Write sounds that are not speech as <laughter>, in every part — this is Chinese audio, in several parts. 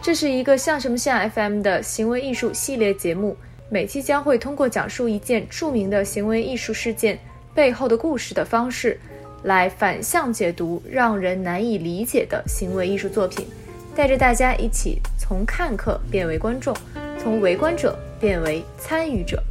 这是一个像什么像 FM 的行为艺术系列节目，每期将会通过讲述一件著名的行为艺术事件背后的故事的方式，来反向解读让人难以理解的行为艺术作品，带着大家一起从看客变为观众，从围观者变为参与者。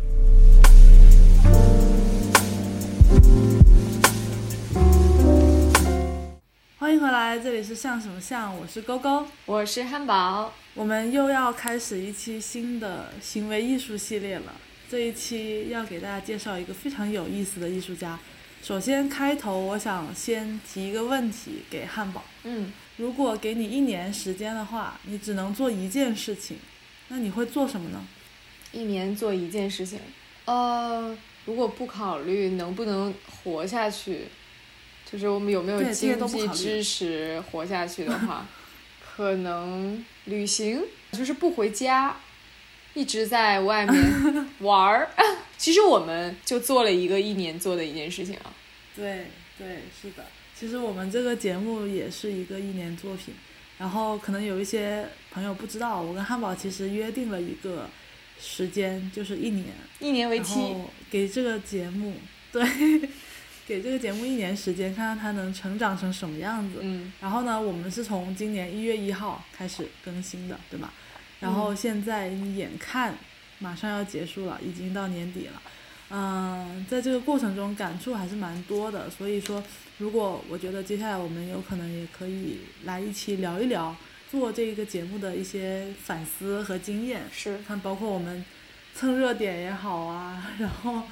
迎回来，这里是像什么像，我是勾勾，我是汉堡，我们又要开始一期新的行为艺术系列了。这一期要给大家介绍一个非常有意思的艺术家。首先开头，我想先提一个问题给汉堡。嗯，如果给你一年时间的话，你只能做一件事情，那你会做什么呢？一年做一件事情，呃，如果不考虑能不能活下去，就是我们有没有经济支持活下去的话，<laughs> 可能旅行，就是不回家，一直在外面 <laughs> 玩儿。其实我们就做了一个一年做的一件事情啊。对对，是的。其实我们这个节目也是一个一年作品，然后可能有一些朋友不知道，我跟汉堡其实约定了一个时间，就是一年，一年为期，给这个节目，对，给这个节目一年时间，看看它能成长成什么样子。嗯，然后呢，我们是从今年一月一号开始更新的，对吧？然后现在眼看马上要结束了，已经到年底了。嗯，在这个过程中感触还是蛮多的，所以说，如果我觉得接下来我们有可能也可以来一起聊一聊做这个节目的一些反思和经验，是看包括我们蹭热点也好啊，<laughs> 然后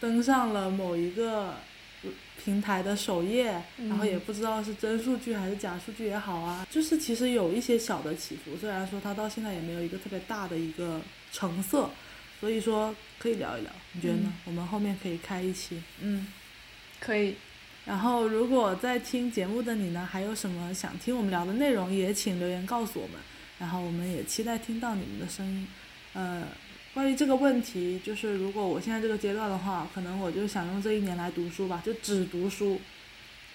登上了某一个平台的首页，然后也不知道是真数据还是假数据也好啊，就是其实有一些小的起伏，虽然说它到现在也没有一个特别大的一个成色，所以说可以聊一聊，你觉得呢？嗯我们后面可以开一期，嗯。可以。然后，如果在听节目的你呢，还有什么想听我们聊的内容，也请留言告诉我们。然后，我们也期待听到你们的声音。呃，关于这个问题，就是如果我现在这个阶段的话，可能我就想用这一年来读书吧，就只读书，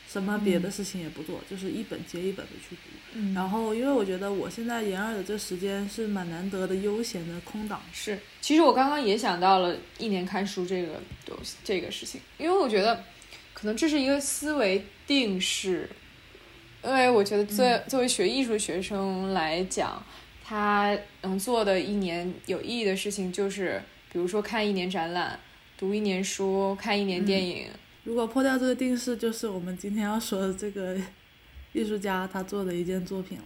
什么别的事情也不做，就是一本接一本的去读。嗯然后，因为我觉得我现在研二的这时间是蛮难得的悠闲的空档。是，其实我刚刚也想到了一年看书这个东西，这个事情，因为我觉得可能这是一个思维定式，因为我觉得作、作为学艺术的学生来讲，他能做的一年有意义的事情就是，比如说看一年展览，读一年书，看一年电影。如果破掉这个定式，就是我们今天要说的这个艺术家他做的一件作品了。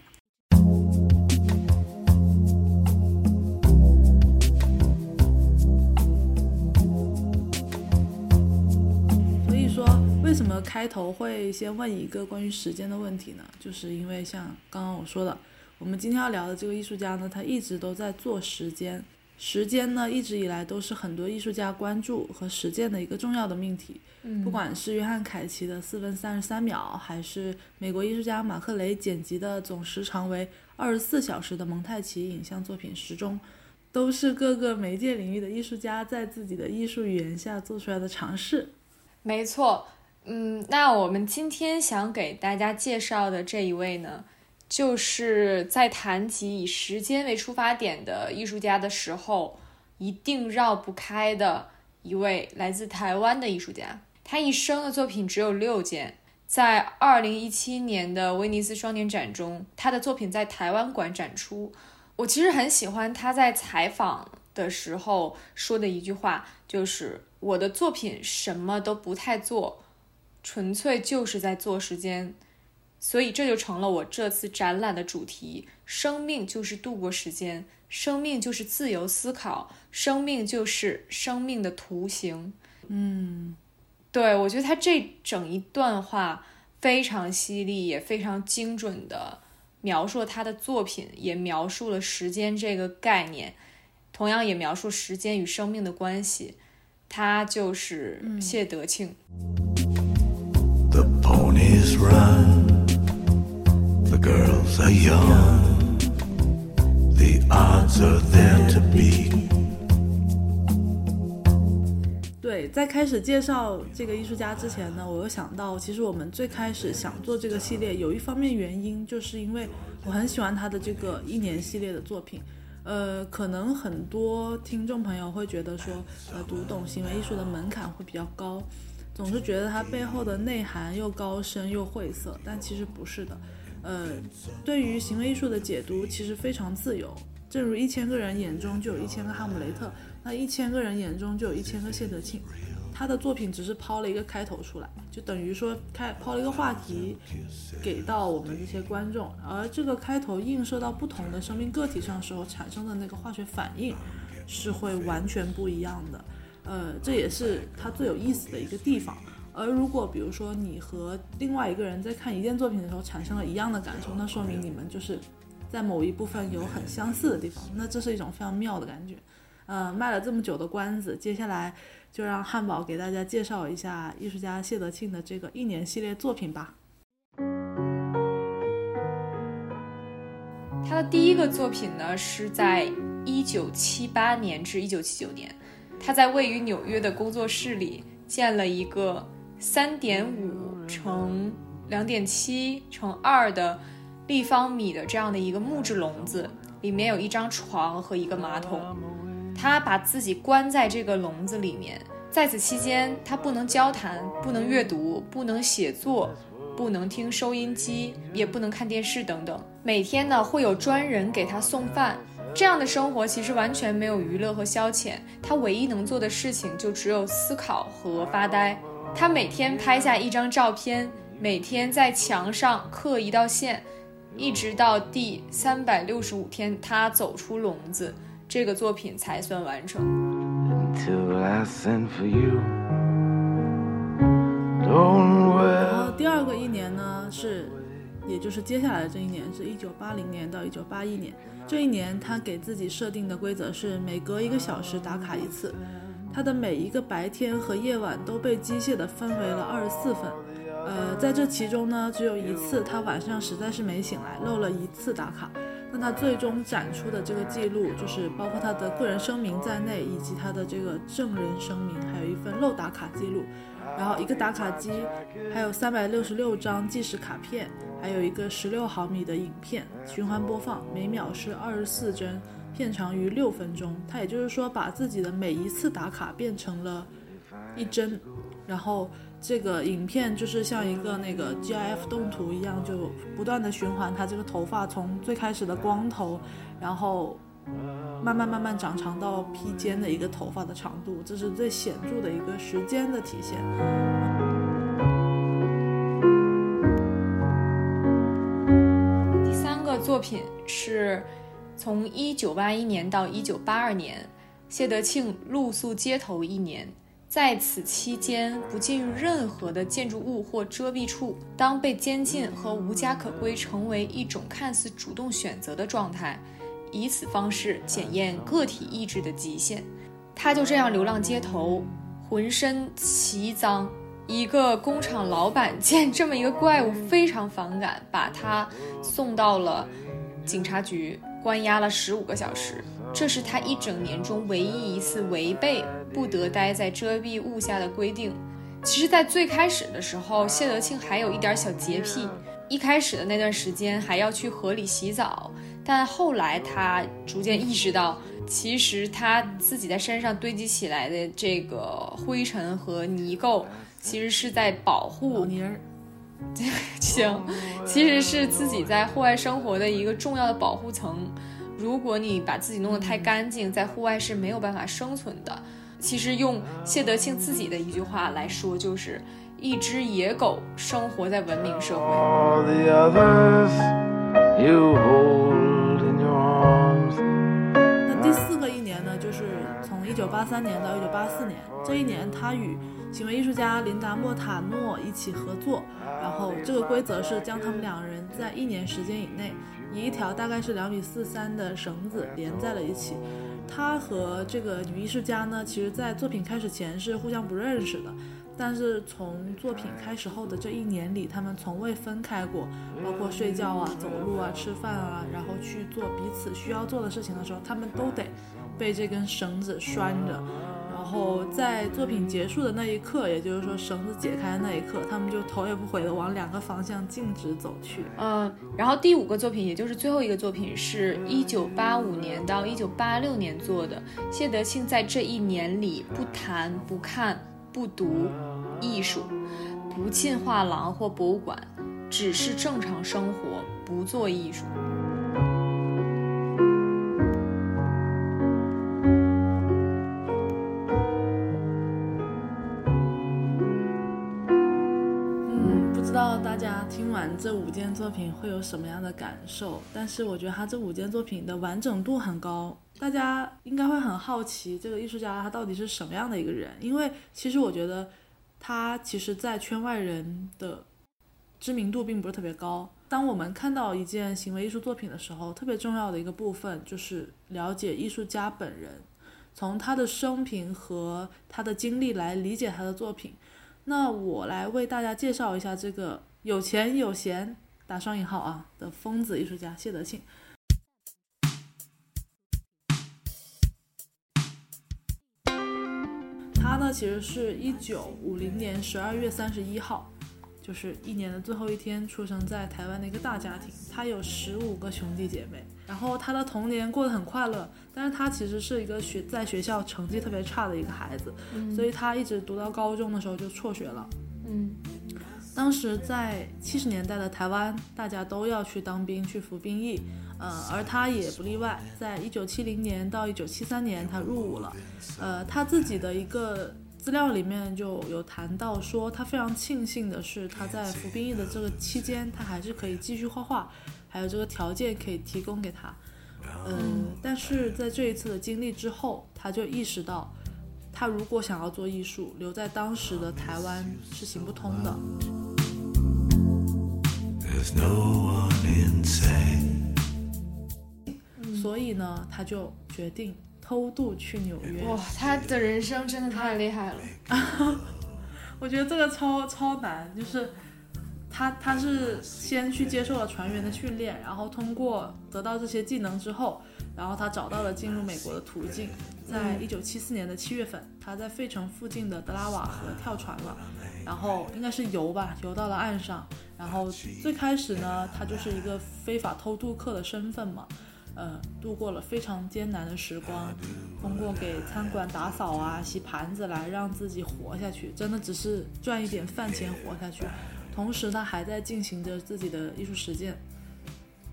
所以说，为什么开头会先问一个关于时间的问题呢？就是因为像刚刚我说的，我们今天要聊的这个艺术家呢，他一直都在做时间。时间呢，一直以来都是很多艺术家关注和实践的一个重要的命题。嗯不管是约翰凯奇的四分三十三秒，还是美国艺术家马克雷剪辑的总时长为二十四小时的蒙太奇影像作品《时钟》，都是各个媒介领域的艺术家在自己的艺术语言下做出来的尝试。没错，嗯，那我们今天想给大家介绍的这一位呢，就是在谈及以时间为出发点的艺术家的时候，一定绕不开的一位来自台湾的艺术家。他一生的作品只有六件，在二零一七年的威尼斯双年展中，他的作品在台湾馆展出。我其实很喜欢他在采访的时候说的一句话，就是我的作品什么都不太做，纯粹就是在做时间，所以这就成了我这次展览的主题：生命就是度过时间，生命就是自由思考，生命就是生命的图形。嗯，对我觉得他这整一段话非常犀利，也非常精准的描述了他的作品，也描述了时间这个概念，同样也描述时间与生命的关系。他就是谢德庆。The ponies run, are young, the odds are there to be. 对，在开始介绍这个艺术家之前呢，我又想到，其实我们最开始想做这个系列，有一方面原因，就是因为我很喜欢他的这个一年系列的作品。呃，可能很多听众朋友会觉得说，呃，读懂行为艺术的门槛会比较高，总是觉得它背后的内涵又高深又晦涩，但其实不是的。呃，对于行为艺术的解读其实非常自由，正如一千个人眼中就有一千个哈姆雷特。那一千个人眼中就有一千个谢德庆，他的作品只是抛了一个开头出来，就等于说开抛了一个话题给到我们这些观众，而这个开头映射到不同的生命个体上时候产生的那个化学反应是会完全不一样的，呃，这也是它最有意思的一个地方。而如果比如说你和另外一个人在看一件作品的时候产生了一样的感受，那说明你们就是在某一部分有很相似的地方，那这是一种非常妙的感觉。呃，卖了这么久的关子，接下来就让汉堡给大家介绍一下艺术家谢德庆的这个一年系列作品吧。他的第一个作品呢，是在一九七八年至一九七九年，他在位于纽约的工作室里建了一个三点五乘两点七乘二的立方米的这样的一个木质笼子，里面有一张床和一个马桶。他把自己关在这个笼子里面，在此期间，他不能交谈，不能阅读，不能写作，不能听收音机，也不能看电视等等。每天呢，会有专人给他送饭。这样的生活其实完全没有娱乐和消遣，他唯一能做的事情就只有思考和发呆。他每天拍下一张照片，每天在墙上刻一道线，一直到第三百六十五天，他走出笼子。这个作品才算完成。然后第二个一年呢，是，也就是接下来的这一年，是一九八零年到一九八一年。这一年，他给自己设定的规则是每隔一个小时打卡一次。他的每一个白天和夜晚都被机械的分为了二十四份。呃，在这其中呢，只有一次他晚上实在是没醒来，漏了一次打卡。那他最终展出的这个记录，就是包括他的个人声明在内，以及他的这个证人声明，还有一份漏打卡记录，然后一个打卡机，还有三百六十六张计时卡片，还有一个十六毫米的影片循环播放，每秒是二十四帧，片长于六分钟。他也就是说，把自己的每一次打卡变成了一帧，然后。这个影片就是像一个那个 GIF 动图一样，就不断的循环他这个头发从最开始的光头，然后慢慢慢慢长长到披肩的一个头发的长度，这是最显著的一个时间的体现。第三个作品是从一九八一年到一九八二年，谢德庆露宿街头一年。在此期间，不进入任何的建筑物或遮蔽处。当被监禁和无家可归成为一种看似主动选择的状态，以此方式检验个体意志的极限。他就这样流浪街头，浑身奇脏。一个工厂老板见这么一个怪物非常反感，把他送到了警察局，关押了十五个小时。这是他一整年中唯一一次违背不得待在遮蔽物下的规定。其实，在最开始的时候，谢德庆还有一点小洁癖。一开始的那段时间还要去河里洗澡，但后来他逐渐意识到，其实他自己在身上堆积起来的这个灰尘和泥垢，其实是在保护。<laughs> 行，其实是自己在户外生活的一个重要的保护层。如果你把自己弄得太干净，在户外是没有办法生存的。其实用谢德庆自己的一句话来说，就是一只野狗生活在文明社会。那第四个一年呢，就是从一九八三年到一九八四年，这一年他与行为艺术家琳达莫塔诺一起合作，然后这个规则是将他们两人在一年时间以内。以一条大概是两米四三的绳子连在了一起。他和这个女艺术家呢，其实在作品开始前是互相不认识的，但是从作品开始后的这一年里，他们从未分开过，包括睡觉啊、走路啊、吃饭啊，然后去做彼此需要做的事情的时候，他们都得被这根绳子拴着。然后在作品结束的那一刻，也就是说绳子解开的那一刻，他们就头也不回的往两个方向径直走去。嗯，然后第五个作品，也就是最后一个作品，是一九八五年到一九八六年做的。谢德庆在这一年里不谈、不看、不读艺术，不进画廊或博物馆，只是正常生活，不做艺术。这五件作品会有什么样的感受？但是我觉得他这五件作品的完整度很高，大家应该会很好奇这个艺术家他到底是什么样的一个人？因为其实我觉得他其实，在圈外人的知名度并不是特别高。当我们看到一件行为艺术作品的时候，特别重要的一个部分就是了解艺术家本人，从他的生平和他的经历来理解他的作品。那我来为大家介绍一下这个有钱有闲打双引号啊的疯子艺术家谢德庆。他呢，其实是一九五零年十二月三十一号，就是一年的最后一天，出生在台湾的一个大家庭。他有十五个兄弟姐妹，然后他的童年过得很快乐，但是他其实是一个学在学校成绩特别差的一个孩子，所以他一直读到高中的时候就辍学了。嗯，当时在七十年代的台湾，大家都要去当兵去服兵役，呃，而他也不例外。在一九七零年到一九七三年，他入伍了。呃，他自己的一个资料里面就有谈到说，他非常庆幸的是，他在服兵役的这个期间，他还是可以继续画画，还有这个条件可以提供给他。嗯，但是在这一次的经历之后，他就意识到，他如果想要做艺术，留在当时的台湾是行不通的。There's no one inside. 所以呢，他就决定偷渡去纽约。哇，他的人生真的太厉害了。<laughs> 我觉得这个超超难，就是他他是先去接受了船员的训练，然后通过得到这些技能之后，然后他找到了进入美国的途径。在一九七四年的七月份，他在费城附近的德拉瓦河跳船了，然后应该是游吧，游到了岸上。然后最开始呢，他就是一个非法偷渡客的身份嘛，呃，度过了非常艰难的时光，通过给餐馆打扫啊、洗盘子来让自己活下去，真的只是赚一点饭钱活下去。同时，他还在进行着自己的艺术实践。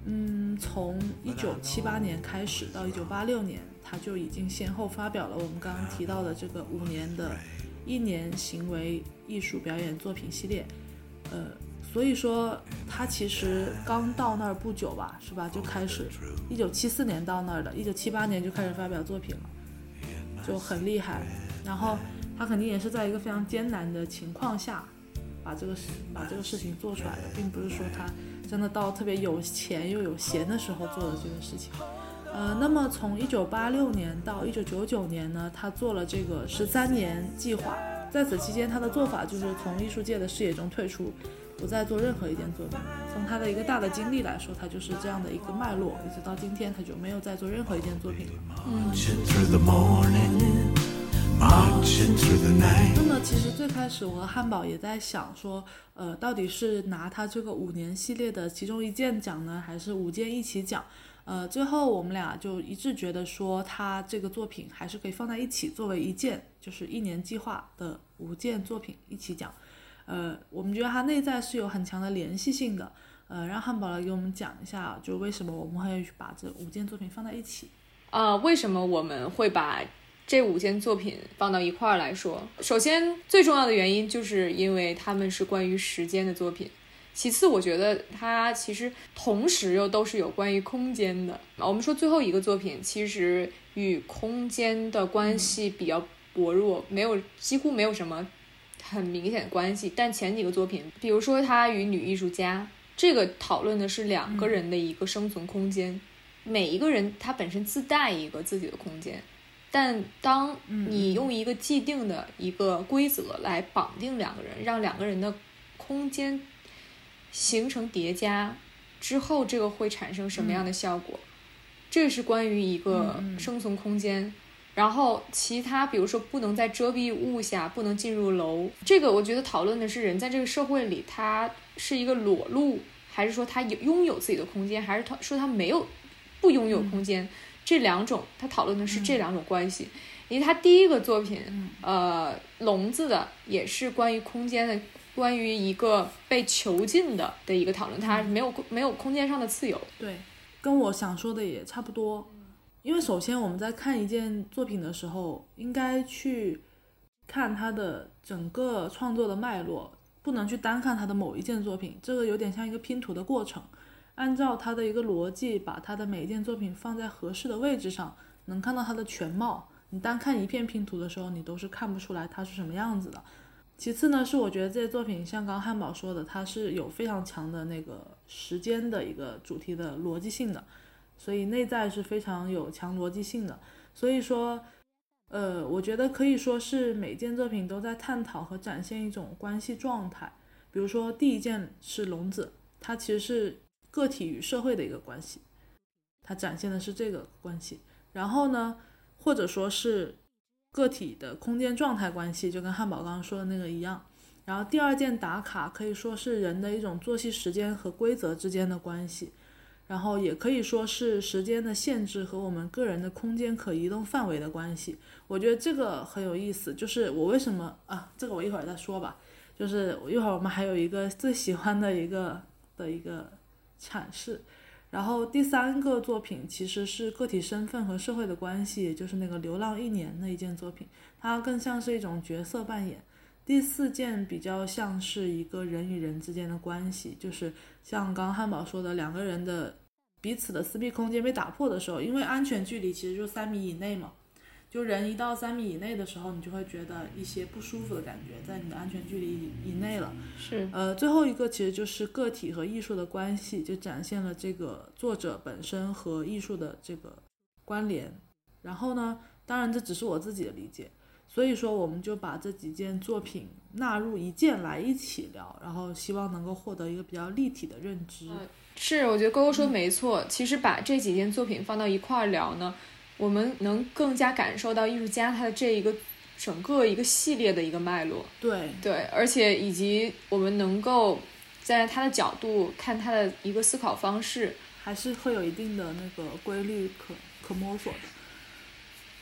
嗯，从一九七八年开始到一九八六年，他就已经先后发表了我们刚刚提到的这个五年的一年行为艺术表演作品系列。呃，所以说他其实刚到那儿不久吧，是吧？就开始，一九七四年到那儿的，一九七八年就开始发表作品了，就很厉害。然后他肯定也是在一个非常艰难的情况下，把这个事把这个事情做出来的，并不是说他真的到特别有钱又有闲的时候做的这个事情。呃，那么从一九八六年到一九九九年呢，他做了这个十三年计划，在此期间他的做法就是从艺术界的视野中退出，不再做任何一件作品。从他的一个大的经历来说，他就是这样的一个脉络，一直到今天他就没有再做任何一件作品了。Marching through the night. 那么其实最开始我和汉堡也在想说，呃，到底是拿他这个五年系列的其中一件奖呢，还是五件一起奖？呃，最后我们俩就一致觉得说，他这个作品还是可以放在一起作为一件，就是一年计划的五件作品一起讲。呃，我们觉得它内在是有很强的联系性的。呃，让汉堡来给我们讲一下，就为什么我们会把这五件作品放在一起。啊、为什么我们会把这五件作品放到一块儿来说？首先，最重要的原因就是因为他们是关于时间的作品。其次，我觉得它其实同时又都是有关于空间的。我们说最后一个作品其实与空间的关系比较薄弱，没有几乎没有什么很明显的关系。但前几个作品，比如说它与女艺术家，这个讨论的是两个人的一个生存空间。每一个人他本身自带一个自己的空间，但当你用一个既定的一个规则来绑定两个人，让两个人的空间形成叠加之后，这个会产生什么样的效果？这是关于一个生存空间。然后其他，比如说不能在遮蔽物下，不能进入楼，这个我觉得讨论的是人在这个社会里，他是一个裸露，还是说他有拥有自己的空间，还是他说他没有不拥有空间？这两种，他讨论的是这两种关系。因为他第一个作品，呃，笼子的也是关于空间的，关于一个被囚禁的的一个讨论，他没有没有空间上的自由。对，跟我想说的也差不多。因为首先我们在看一件作品的时候，应该去看它的整个创作的脉络，不能去单看它的某一件作品。这个有点像一个拼图的过程，按照它的一个逻辑，把它的每一件作品放在合适的位置上，能看到它的全貌。你单看一片拼图的时候，你都是看不出来它是什么样子的。其次呢，是我觉得这些作品像刚汉堡说的，它是有非常强的那个时间的一个主题的逻辑性的，所以内在是非常有强逻辑性的。所以说，呃，我觉得可以说是每件作品都在探讨和展现一种关系状态。比如说第一件是笼子，它其实是个体与社会的一个关系，它展现的是这个关系。然后呢？或者说是个体的空间状态关系，就跟汉堡刚刚说的那个一样。然后第二件打卡可以说是人的一种作息时间和规则之间的关系，然后也可以说是时间的限制和我们个人的空间可移动范围的关系。我觉得这个很有意思，就是我为什么啊？这个我一会儿再说吧。就是一会儿我们还有一个最喜欢的一个的一个阐释。然后第三个作品其实是个体身份和社会的关系，也就是那个《流浪一年》那一件作品，它更像是一种角色扮演。第四件比较像是一个人与人之间的关系，就是像刚汉堡说的，两个人的彼此的私密空间被打破的时候，因为安全距离其实就三米以内嘛。就人一到三米以内的时候，你就会觉得一些不舒服的感觉，在你的安全距离以内了。是，呃，最后一个其实就是个体和艺术的关系，就展现了这个作者本身和艺术的这个关联。然后呢，当然这只是我自己的理解，所以说我们就把这几件作品纳入一件来一起聊，然后希望能够获得一个比较立体的认知。是，我觉得勾勾说没错，其实把这几件作品放到一块儿聊呢。我们能更加感受到艺术家他的这一个整个一个系列的一个脉络，对对，而且以及我们能够在他的角度看他的一个思考方式，还是会有一定的那个规律可可摸索的。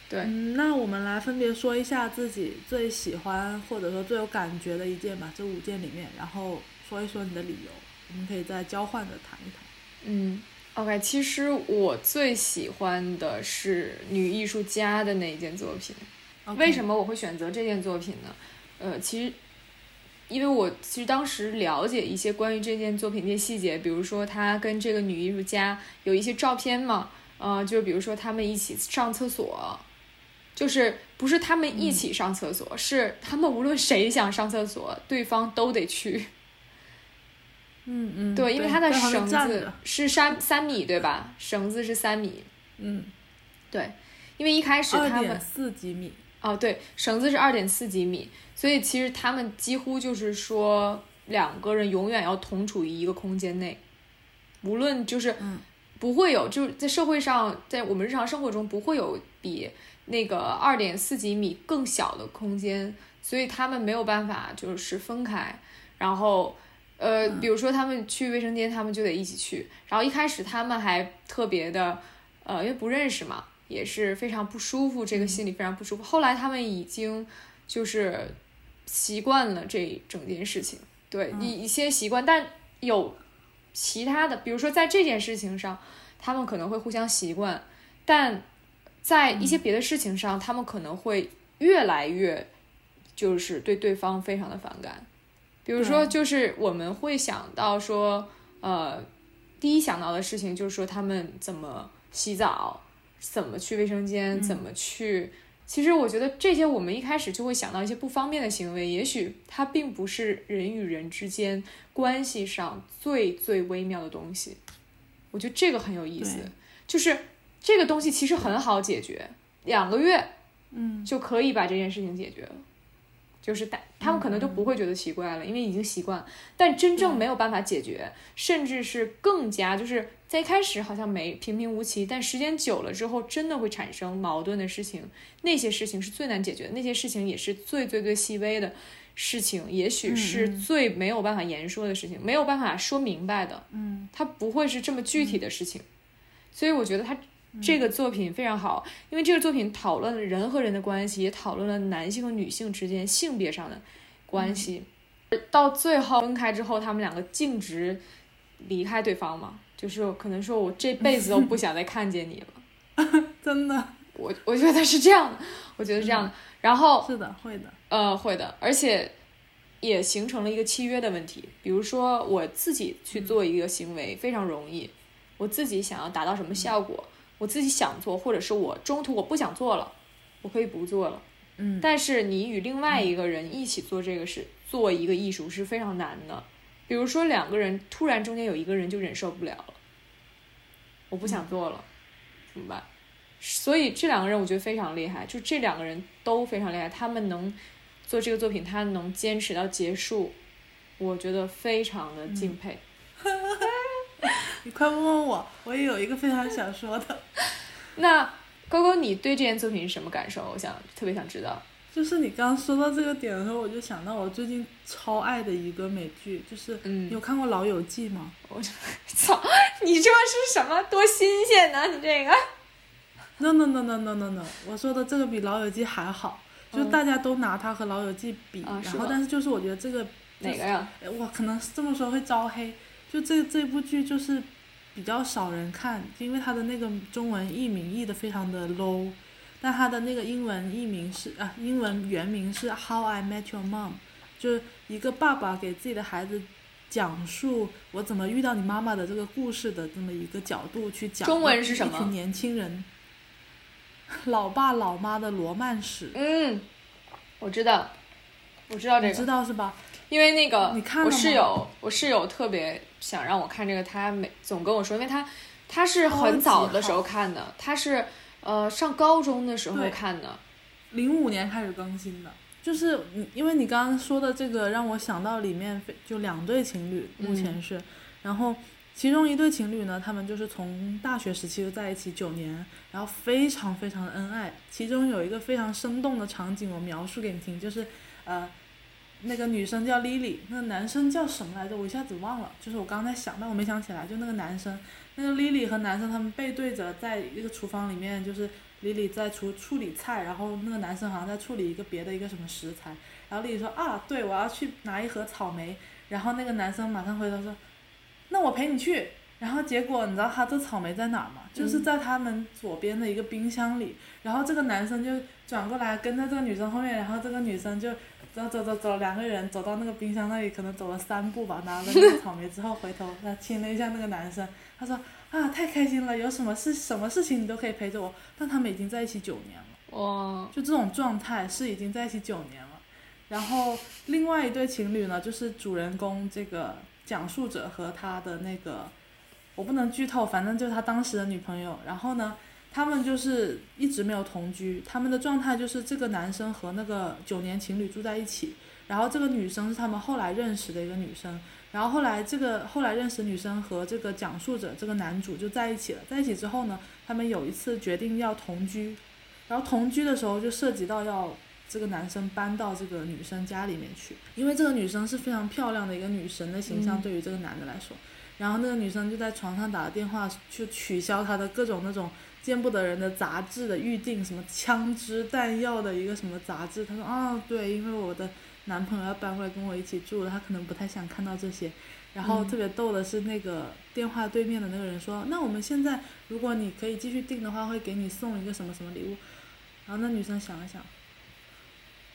对，嗯，那我们来分别说一下自己最喜欢或者说最有感觉的一件吧，这五件里面，然后说一说你的理由，我们可以再交换着谈一谈。嗯。OK，其实我最喜欢的是女艺术家的那一件作品。为什么我会选择这件作品呢？呃，其实因为我其实当时了解一些关于这件作品的细节，比如说他跟这个女艺术家有一些照片嘛，呃，就是比如说他们一起上厕所，就是不是他们一起上厕所，是他们无论谁想上厕所，对方都得去。嗯嗯，对，因为它的绳子是三三米，对吧？绳子是三米。嗯，对，因为一开始他们四几米。哦，对，绳子是二点四几米，所以其实他们几乎就是说两个人永远要同处于一个空间内，无论就是不会有就是在社会上，在我们日常生活中不会有比那个二点四几米更小的空间，所以他们没有办法就是分开，然后。呃，比如说他们去卫生间，他们就得一起去。然后一开始他们还特别的，呃，因为不认识嘛，也是非常不舒服，这个心里非常不舒服。后来他们已经就是习惯了这整件事情，对一一些习惯。但有其他的，比如说在这件事情上，他们可能会互相习惯，但在一些别的事情上，他们可能会越来越就是对对方非常的反感。比如说，就是我们会想到说，呃，第一想到的事情就是说他们怎么洗澡，怎么去卫生间，怎么去。其实我觉得这些我们一开始就会想到一些不方便的行为，也许它并不是人与人之间关系上最最微妙的东西。我觉得这个很有意思，就是这个东西其实很好解决，两个月，嗯，就可以把这件事情解决了。就是大他们可能就不会觉得奇怪了，因为已经习惯了。但真正没有办法解决，甚至是更加就是在一开始好像没平平无奇，但时间久了之后，真的会产生矛盾的事情。那些事情是最难解决的，那些事情也是最最最细微的事情，也许是最没有办法言说的事情，没有办法说明白的。嗯，它不会是这么具体的事情，所以我觉得它这个作品非常好，因为这个作品讨论了人和人的关系，也讨论了男性和女性之间性别上的关系。到最后分开之后，他们两个径直离开对方嘛，就是可能说我这辈子都不想再看见你了。<laughs> 真的我我觉得是这样的，我觉得是这样的。然后是的，会的。呃，会的，而且也形成了一个契约的问题。比如说，我自己去做一个行为非常容易，我自己想要达到什么效果，我自己想做，或者是我中途我不想做了，我可以不做了。嗯，但是你与另外一个人一起做这个事，做一个艺术是非常难的。比如说，两个人突然中间有一个人就忍受不了了，我不想做了，怎么办？所以这两个人我觉得非常厉害，就这两个人都非常厉害，他们能做这个作品，他能坚持到结束，我觉得非常的敬佩。<laughs> <laughs> 你快问问我，我也有一个非常想说的，<laughs> 那勾勾，你对这件作品是什么感受？我想特别想知道。就是你刚刚说到这个点的时候，我就想到我最近超爱的一个美剧，就是嗯你有看过《老友记》吗？我 <laughs> 操，你这是什么？多新鲜呢？你这个 No no no no no no no，我说的这个比《老友记》还好，就大家都拿它和《老友记》比，然后但是就是我觉得这个哪个呀？呃我可能这么说会招黑，就这这部剧就是比较少人看，因为它的那个中文译名译的非常的 low，但它的那个英文译名是啊，英文原名是 How I Met Your Mom，就是一个爸爸给自己的孩子讲述我怎么遇到你妈妈的这个故事的这么一个角度去讲。中文是什么一群年轻人，老爸老妈的罗曼史，嗯，我知道，我知道这你知，道是吧？因为那个你看我室友，我室友特别想让我看这个，他每总跟我说，因为他他是很早的时候看的，他是呃上高中的时候看的，零五年开始更新的，就是你因为你刚刚说的这个，让我想到里面非就两对情侣，目嗯前是，然后其中一对情侣呢，他们就是从大学时期就在一起九年，然后非常非常的恩爱。其中有一个非常生动的场景，我描述给你听，就是呃，那个女生叫 Lily，那个男生叫什么来着？我一下子忘了，就是我刚才想，但我没想起来，就那个男生，那个 Lily 和男生他们背对着在一个厨房里面，就是 Lily 在处处理菜，然后那个男生好像在处理一个别的一个什么食材，然后 Lily 说啊，对，我要去拿一盒草莓，然后那个男生马上回头说，那我陪你去。然后结果你知道他这草莓在哪儿吗？就是在他们左边的一个冰箱里。然后这个男生就转过来跟在这个女生后面，然后这个女生就走走走走，两个人走到那个冰箱那里，可能走了三步吧，拿了那个草莓之后回头，他亲了一下那个男生，他说啊太开心了，有什么事什么事情你都可以陪着我。但他们已经在一起九年了。哇，就这种状态是已经在一起九年了。然后另外一对情侣呢，就是主人公这个讲述者和他的那个，我不能剧透，反正就是他当时的女朋友。然后呢，他们就是一直没有同居，他们的状态就是这个男生和那个九年情侣住在一起，然后这个女生是他们后来认识的一个女生。然后后来这个后来认识女生和这个讲述者这个男主就在一起了，在一起之后呢，他们有一次决定要同居，然后同居的时候就涉及到要这个男生搬到这个女生家里面去，因为这个女生是非常漂亮的一个女神的形象，嗯对于这个男的来说，然后那个女生就在床上打了电话去取消他的各种那种见不得人的杂志的预定，什么枪支弹药的一个什么杂志，他说啊对，因为我的男朋友要搬过来跟我一起住了，他可能不太想看到这些。然后嗯特别逗的是，那个电话对面的那个人说：“那我们现在如果你可以继续订的话，会给你送一个什么什么礼物。”然后那女生想了想，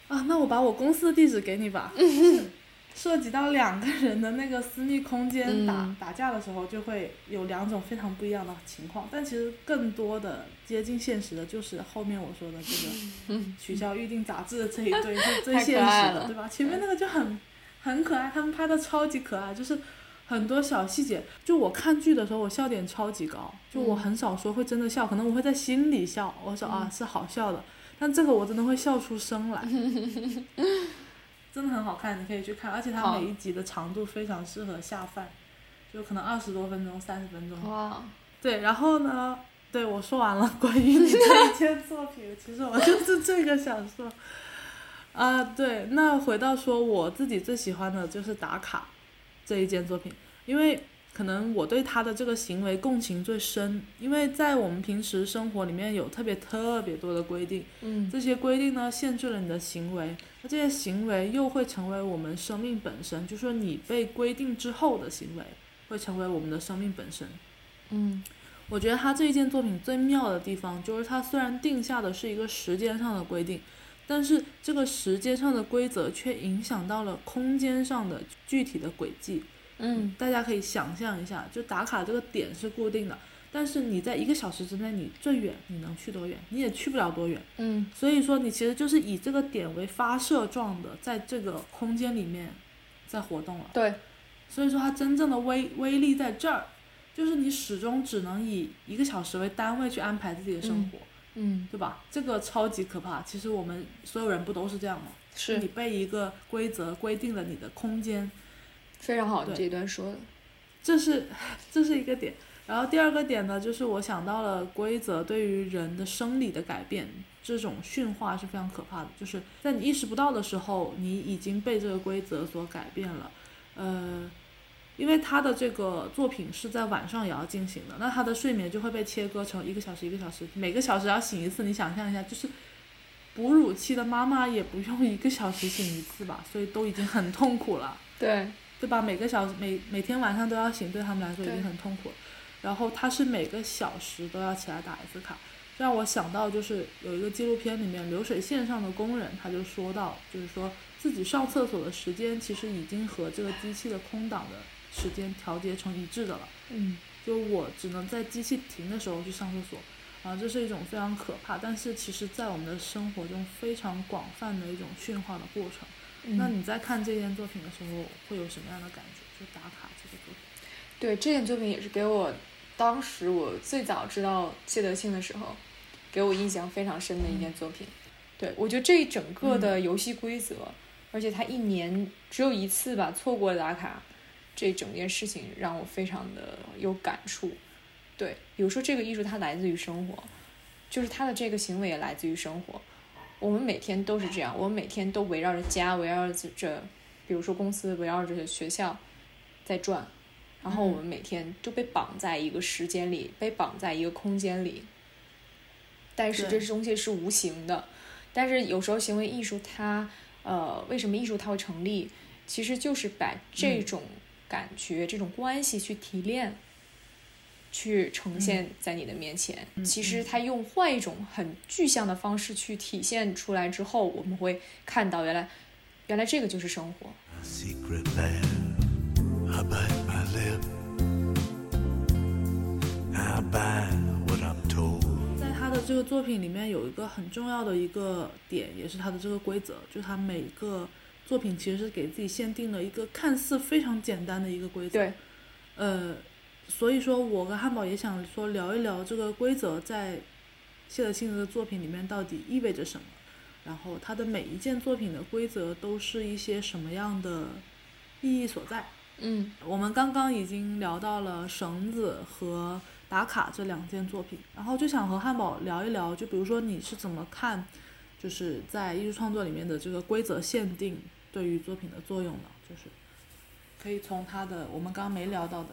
啊，那我把我公司的地址给你吧。就是 <laughs> 涉及到两个人的那个私密空间打、嗯打架的时候，就会有两种非常不一样的情况。但其实更多的接近现实的，就是后面我说的这个 <laughs> 取消预定杂志的这一对是 <laughs> 最现实的，对吧？前面那个就很很可爱，他们拍的超级可爱，就是很多小细节。就我看剧的时候，我笑点超级高，就我嗯很少说会真的笑，可能我会在心里笑，我说啊是好笑的，但这个我真的会笑出声来。<laughs> 真的很好看，你可以去看，而且它每一集的长度非常适合下饭，就可能二十多分钟、三十分钟。哇，对，然后呢，对我说完了关于你这一件作品，其实我就是这个想说。啊、对，那回到说我自己最喜欢的就是打卡这一件作品，因为可能我对他的这个行为共情最深，因为在我们平时生活里面有特别特别多的规定，嗯这些规定呢限制了你的行为，那这些行为又会成为我们生命本身，就是说你被规定之后的行为会成为我们的生命本身。嗯我觉得他这一件作品最妙的地方，就是他虽然定下的是一个时间上的规定，但是这个时间上的规则却影响到了空间上的具体的轨迹。嗯大家可以想象一下，就打卡这个点是固定的，但是你在一个小时之内，你最远你能去多远？你也去不了多远。嗯所以说，你其实就是以这个点为发射状的，在这个空间里面在活动了。对，所以说，它真正的威威力在这儿，就是你始终只能以一个小时为单位去安排自己的生活，嗯对吧？这个超级可怕。其实我们所有人不都是这样吗？是你被一个规则规定了你的空间，非常好，这一段说的，这是 <laughs> 这是一个点。然后第二个点呢，就是我想到了规则对于人的生理的改变，这种驯化是非常可怕的。就是在你意识不到的时候，你已经被这个规则所改变了。呃，因为他的这个作品是在晚上也要进行的，那他的睡眠就会被切割成一个小时一个小时，每个小时要醒一次。你想象一下，就是哺乳期的妈妈也不用一个小时醒一次吧，所以都已经很痛苦了。对，对吧？每个小时每每天晚上都要醒，对他们来说已经很痛苦了。然后他是每个小时都要起来打一次卡，这让我想到就是有一个纪录片里面流水线上的工人，他就说到，就是说自己上厕所的时间其实已经和这个机器的空档的时间调节成一致的了。嗯就我只能在机器停的时候去上厕所，啊，这是一种非常可怕，但是其实在我们的生活中非常广泛的一种驯化的过程。那嗯，你在看这件作品的时候，会有什么样的感觉？就打卡这个作品。对这件作品也是给我当时我最早知道谢德庆的时候，给我印象非常深的一件作品。对我觉得这一整个的游戏规则，而且他一年只有一次吧错过打卡，这整件事情让我非常的有感触。对，比如说这个艺术它来自于生活，就是他的这个行为也来自于生活。我们每天都是这样，我们每天都围绕着家，围绕着，比如说公司，围绕着学校在转，然后我们每天都被绑在一个时间里，被绑在一个空间里。但是对这东西是无形的，但是有时候行为艺术它，呃，为什么艺术它会成立？其实就是把这种感觉、这种关系去提炼，去呈现在你的面前。嗯其实他用换一种很具象的方式去体现出来之后，我们会看到原来，原来这个就是生活。在他的这个作品里面有一个很重要的一个点，也是他的这个规则，就他每个作品其实是给自己限定了一个看似非常简单的一个规则。对，呃，所以说我跟汉堡也想说聊一聊这个规则在谢德庆的作品里面到底意味着什么，然后他的每一件作品的规则都是一些什么样的意义所在。嗯我们刚刚已经聊到了绳子和打卡这两件作品，然后就想和汉堡聊一聊，就比如说你是怎么看，就是在艺术创作里面的这个规则限定对于作品的作用呢？就是可以从他的我们刚刚没聊到的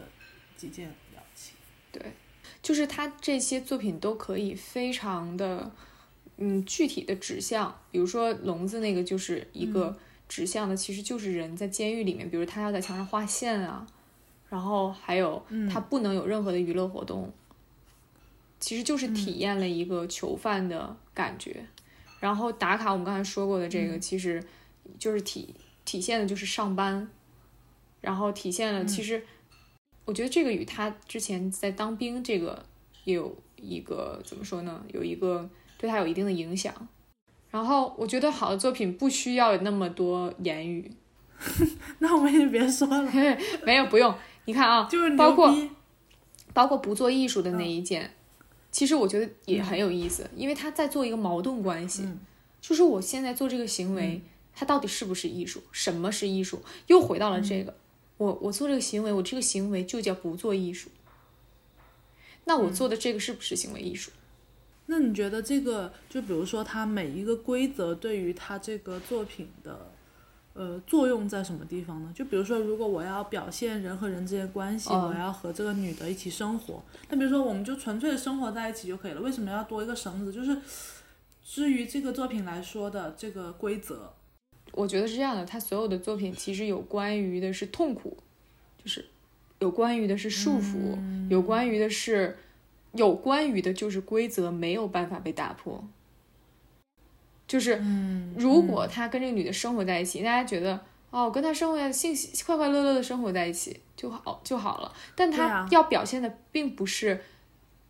几件聊起。对，就是他这些作品都可以非常的，嗯，具体的指向，比如说笼子那个就是一个指向的，其实就是人在监狱里面，比如他要在墙上画线啊，然后还有嗯他不能有任何的娱乐活动，其实就是体验了一个囚犯的感觉。然后打卡，我们刚才说过的这个，其实就是体体现的就是上班，然后体现了其实。我觉得这个与他之前在当兵这个也有一个怎么说呢？有一个对他有一定的影响。然后我觉得好的作品不需要有那么多言语，<laughs> 那我们也别说了，<laughs> 没有不用。你看啊，就是包括。包括不做艺术的那一件，其实我觉得也很有意思，因为他在做一个矛盾关系，嗯就是我现在做这个行为，它到底是不是艺术？什么是艺术？又回到了这个，我我做这个行为，我这个行为就叫不做艺术。那我做的这个是不是行为艺术？那你觉得这个，就比如说它每一个规则对于它这个作品的，呃，作用在什么地方呢？就比如说，如果我要表现人和人之间关系，嗯我要和这个女的一起生活，那比如说我们就纯粹的生活在一起就可以了，为什么要多一个绳子？就是至于这个作品来说的这个规则，我觉得是这样的，他所有的作品其实有关于的是痛苦，就是有关于的是束缚，有关于的是有关于的就是规则没有办法被打破。就是如果他跟这个女的生活在一起，大家觉得哦，我跟他生活在幸喜快快乐乐的生活在一起就好就好了，但他要表现的并不是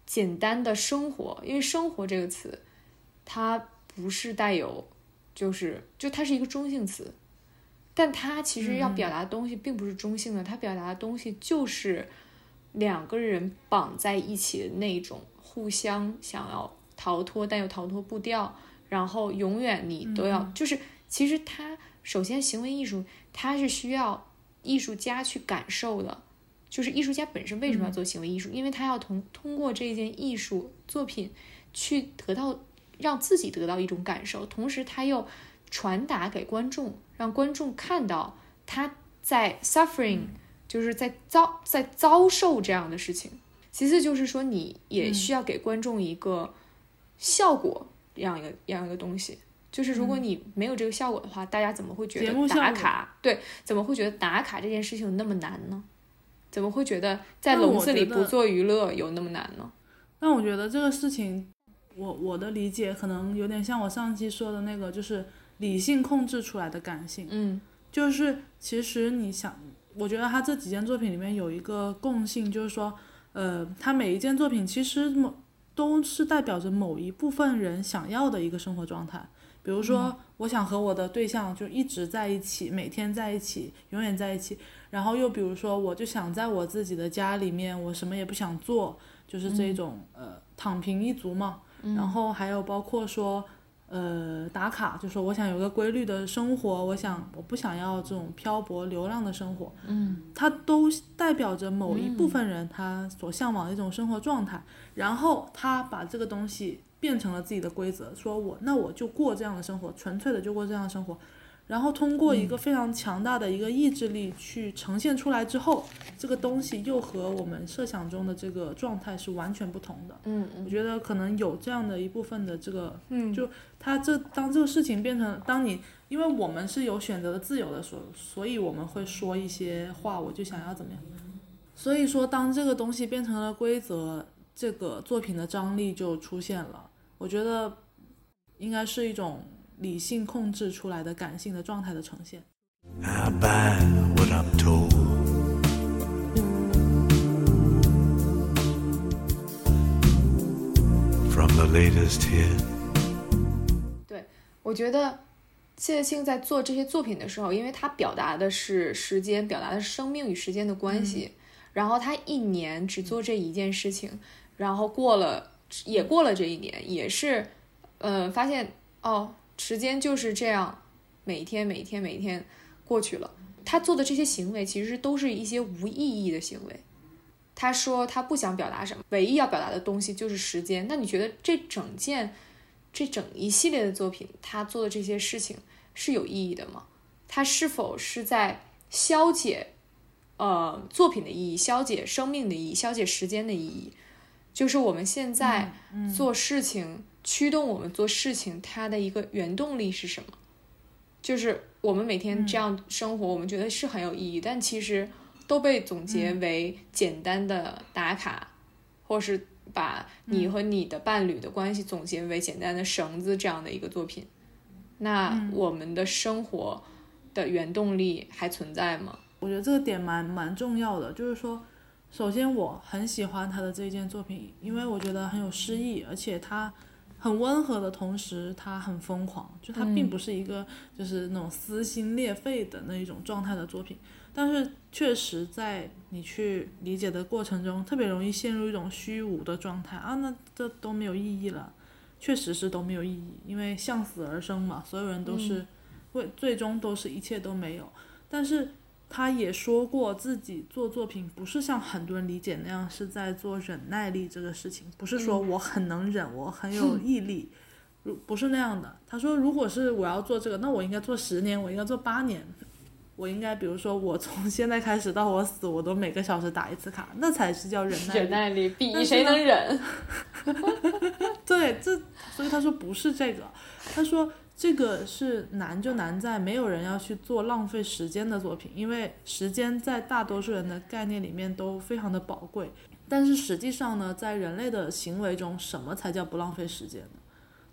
简单的生活，因为生活这个词，它不是带有就是就它是一个中性词，但它其实要表达的东西并不是中性的，它表达的东西就是两个人绑在一起的那种互相想要逃脱但又逃脱不掉，然后永远你都要、就是其实它首先行为艺术它是需要艺术家去感受的。就是艺术家本身为什么要做行为艺术？因为他要通通过这件艺术作品去得到让自己得到一种感受，同时他又传达给观众，让观众看到他在 suffering，、就是在遭在遭受这样的事情。其次就是说，你也需要给观众一个效果，这样一个这样一个东西。就是如果你没有这个效果的话，大家怎么会觉得打卡？对，怎么会觉得打卡这件事情那么难呢？怎么会觉得在笼子里不做娱乐有那么难呢？那我觉得这个事情，我我的理解可能有点像我上期说的那个，就是理性控制出来的感性。嗯就是其实你想，我觉得他这几件作品里面有一个共性，就是说，呃，他每一件作品其实某都是代表着某一部分人想要的一个生活状态。比如说，我想和我的对象就一直在一起，每天在一起，永远在一起。然后又比如说，我就想在我自己的家里面，我什么也不想做，就是这种、呃躺平一族嘛。然后还有包括说，呃，打卡，就说我想有个规律的生活，我想我不想要这种漂泊流浪的生活，嗯。它都代表着某一部分人他所向往的一种生活状态，然后他把这个东西变成了自己的规则，说我那我就过这样的生活，纯粹的就过这样的生活，然后通过一个非常强大的一个意志力去呈现出来之后，这个东西又和我们设想中的这个状态是完全不同的。嗯我觉得可能有这样的一部分的这个嗯，就他这当这个事情变成，当你因为我们是有选择的自由的时候，所以我们会说一些话，我就想要怎么样。所以说，当这个东西变成了规则，这个作品的张力就出现了。我觉得应该是一种理性控制出来的感性的状态的呈现。I buy what I'm told. From the latest hit. 我觉得谢庆在做这些作品的时候，因为他表达的是时间，表达的是生命与时间的关系，然后他一年只做这一件事情，然后过了也过了这一年，也是呃发现哦，时间就是这样，每天每天每天过去了。他做的这些行为其实都是一些无意义的行为。他说他不想表达什么，唯一要表达的东西就是时间。那你觉得这整件、这整一系列的作品，他做的这些事情是有意义的吗？他是否是在消解呃作品的意义，消解生命的意义，消解时间的意义？就是我们现在做事情，驱动我们做事情，它的一个原动力是什么？就是我们每天这样生活，我们觉得是很有意义，但其实都被总结为简单的打卡，或是把你和你的伴侣的关系总结为简单的绳子这样的一个作品。那我们的生活的原动力还存在吗？我觉得这个点蛮蛮重要的，就是说，首先我很喜欢他的这件作品，因为我觉得很有诗意，而且他很温和的同时，他很疯狂，就他并不是一个就是那种撕心裂肺的那一种状态的作品，但是确实在你去理解的过程中，特别容易陷入一种虚无的状态啊，那这都没有意义了，确实是都没有意义，因为向死而生嘛，所有人都是。会最终都是一切都没有。但是他也说过自己做作品不是像很多人理解那样是在做忍耐力这个事情，不是说我很能忍，我很有毅力，如不是那样的。他说，如果是我要做这个，那我应该做十年，我应该做八年。我应该，比如说，我从现在开始到我死，我都每个小时打一次卡，那才是叫忍耐力。忍耐力比谁能忍？<laughs> 对，这所以他说不是这个，他说这个是难就难在没有人要去做浪费时间的作品，因为时间在大多数人的概念里面都非常的宝贵，但是实际上呢，在人类的行为中，什么才叫不浪费时间呢？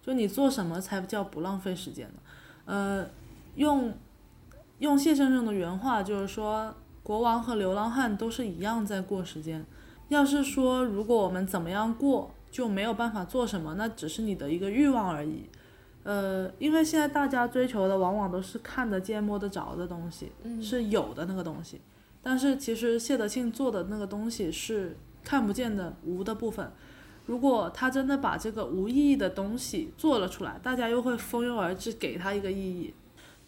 就你做什么才叫不浪费时间呢？呃，用用谢先生的原话就是说，国王和流浪汉都是一样在过时间。要是说如果我们怎么样过就没有办法做什么，那只是你的一个欲望而已。呃，因为现在大家追求的往往都是看得见、摸得着的东西，是有的那个东西。但是其实谢德庆做的那个东西是看不见的无的部分。如果他真的把这个无意义的东西做了出来，大家又会蜂拥而至给他一个意义。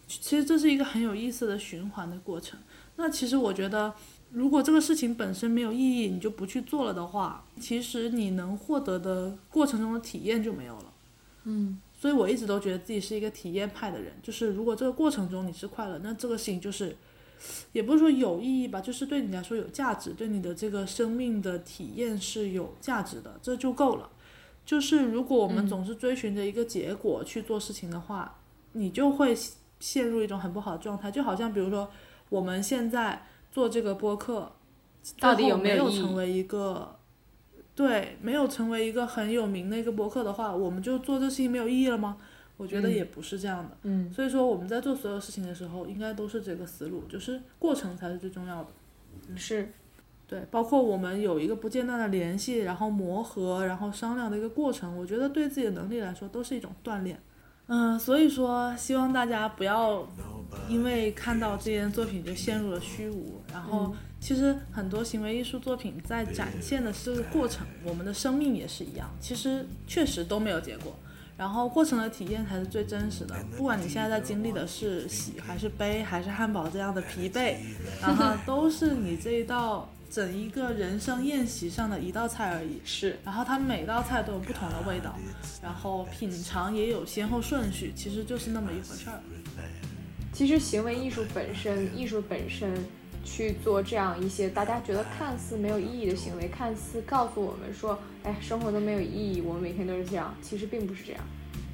其实这是一个很有意思的循环的过程。那其实我觉得，如果这个事情本身没有意义，你就不去做了的话，其实你能获得的过程中的体验就没有了。嗯，所以我一直都觉得自己是一个体验派的人，就是如果这个过程中你是快乐，那这个事情就是，也不是说有意义吧，就是对你来说有价值，对你的这个生命的体验是有价值的，这就够了。就是如果我们嗯总是追寻着一个结果去做事情的话，你就会陷入一种很不好的状态，就好像比如说我们现在做这个播客，到底有没有成为一个对，没有成为一个很有名的一个博客的话，我们就做这事情没有意义了吗？我觉得嗯也不是这样的。嗯，所以说我们在做所有事情的时候，应该都是这个思路，就是过程才是最重要的。是，对，包括我们有一个不间断的联系，然后磨合，然后商量的一个过程，我觉得对自己的能力来说都是一种锻炼。嗯，所以说希望大家不要因为看到这件作品就陷入了虚无。然后，其实很多行为艺术作品在展现的是过程，我们的生命也是一样，其实确实都没有结果。然后过程的体验才是最真实的，不管你现在在经历的是喜还是悲，还是汉堡这样的疲惫，然后都是你这一道整一个人生宴席上的一道菜而已。是，然后它每道菜都有不同的味道，然后品尝也有先后顺序，其实就是那么一回事儿。其实行为艺术本身，艺术本身去做这样一些大家觉得看似没有意义的行为，看似告诉我们说，哎，生活都没有意义，我们每天都是这样，其实并不是这样，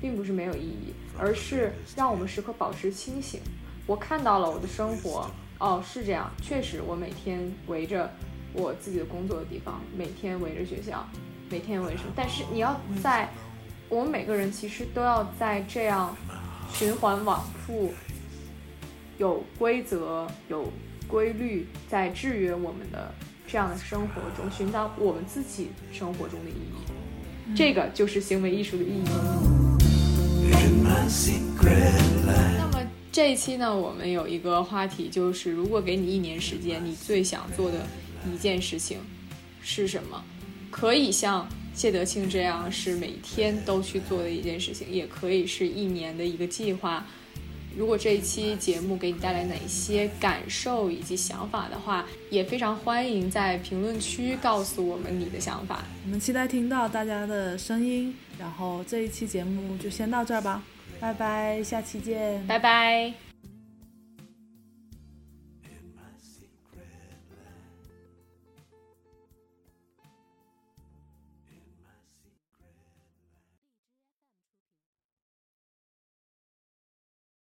并不是没有意义，而是让我们时刻保持清醒。我看到了我的生活，哦，是这样，确实，我每天围着我自己的工作的地方，每天围着学校，每天围着，但是你要在，我们每个人其实都要在这样循环往复。有规则、有规律，在制约我们的这样的生活中，寻找我们自己生活中的意义。这个就是行为艺术的意义。那么这一期呢，我们有一个话题，就是如果给你一年时间，你最想做的一件事情是什么？可以像谢德庆这样是每天都去做的一件事情，也可以是一年的一个计划。如果这一期节目给你带来哪些感受以及想法的话，也非常欢迎在评论区告诉我们你的想法。我们期待听到大家的声音，然后这一期节目就先到这儿吧，拜拜，下期见。拜拜。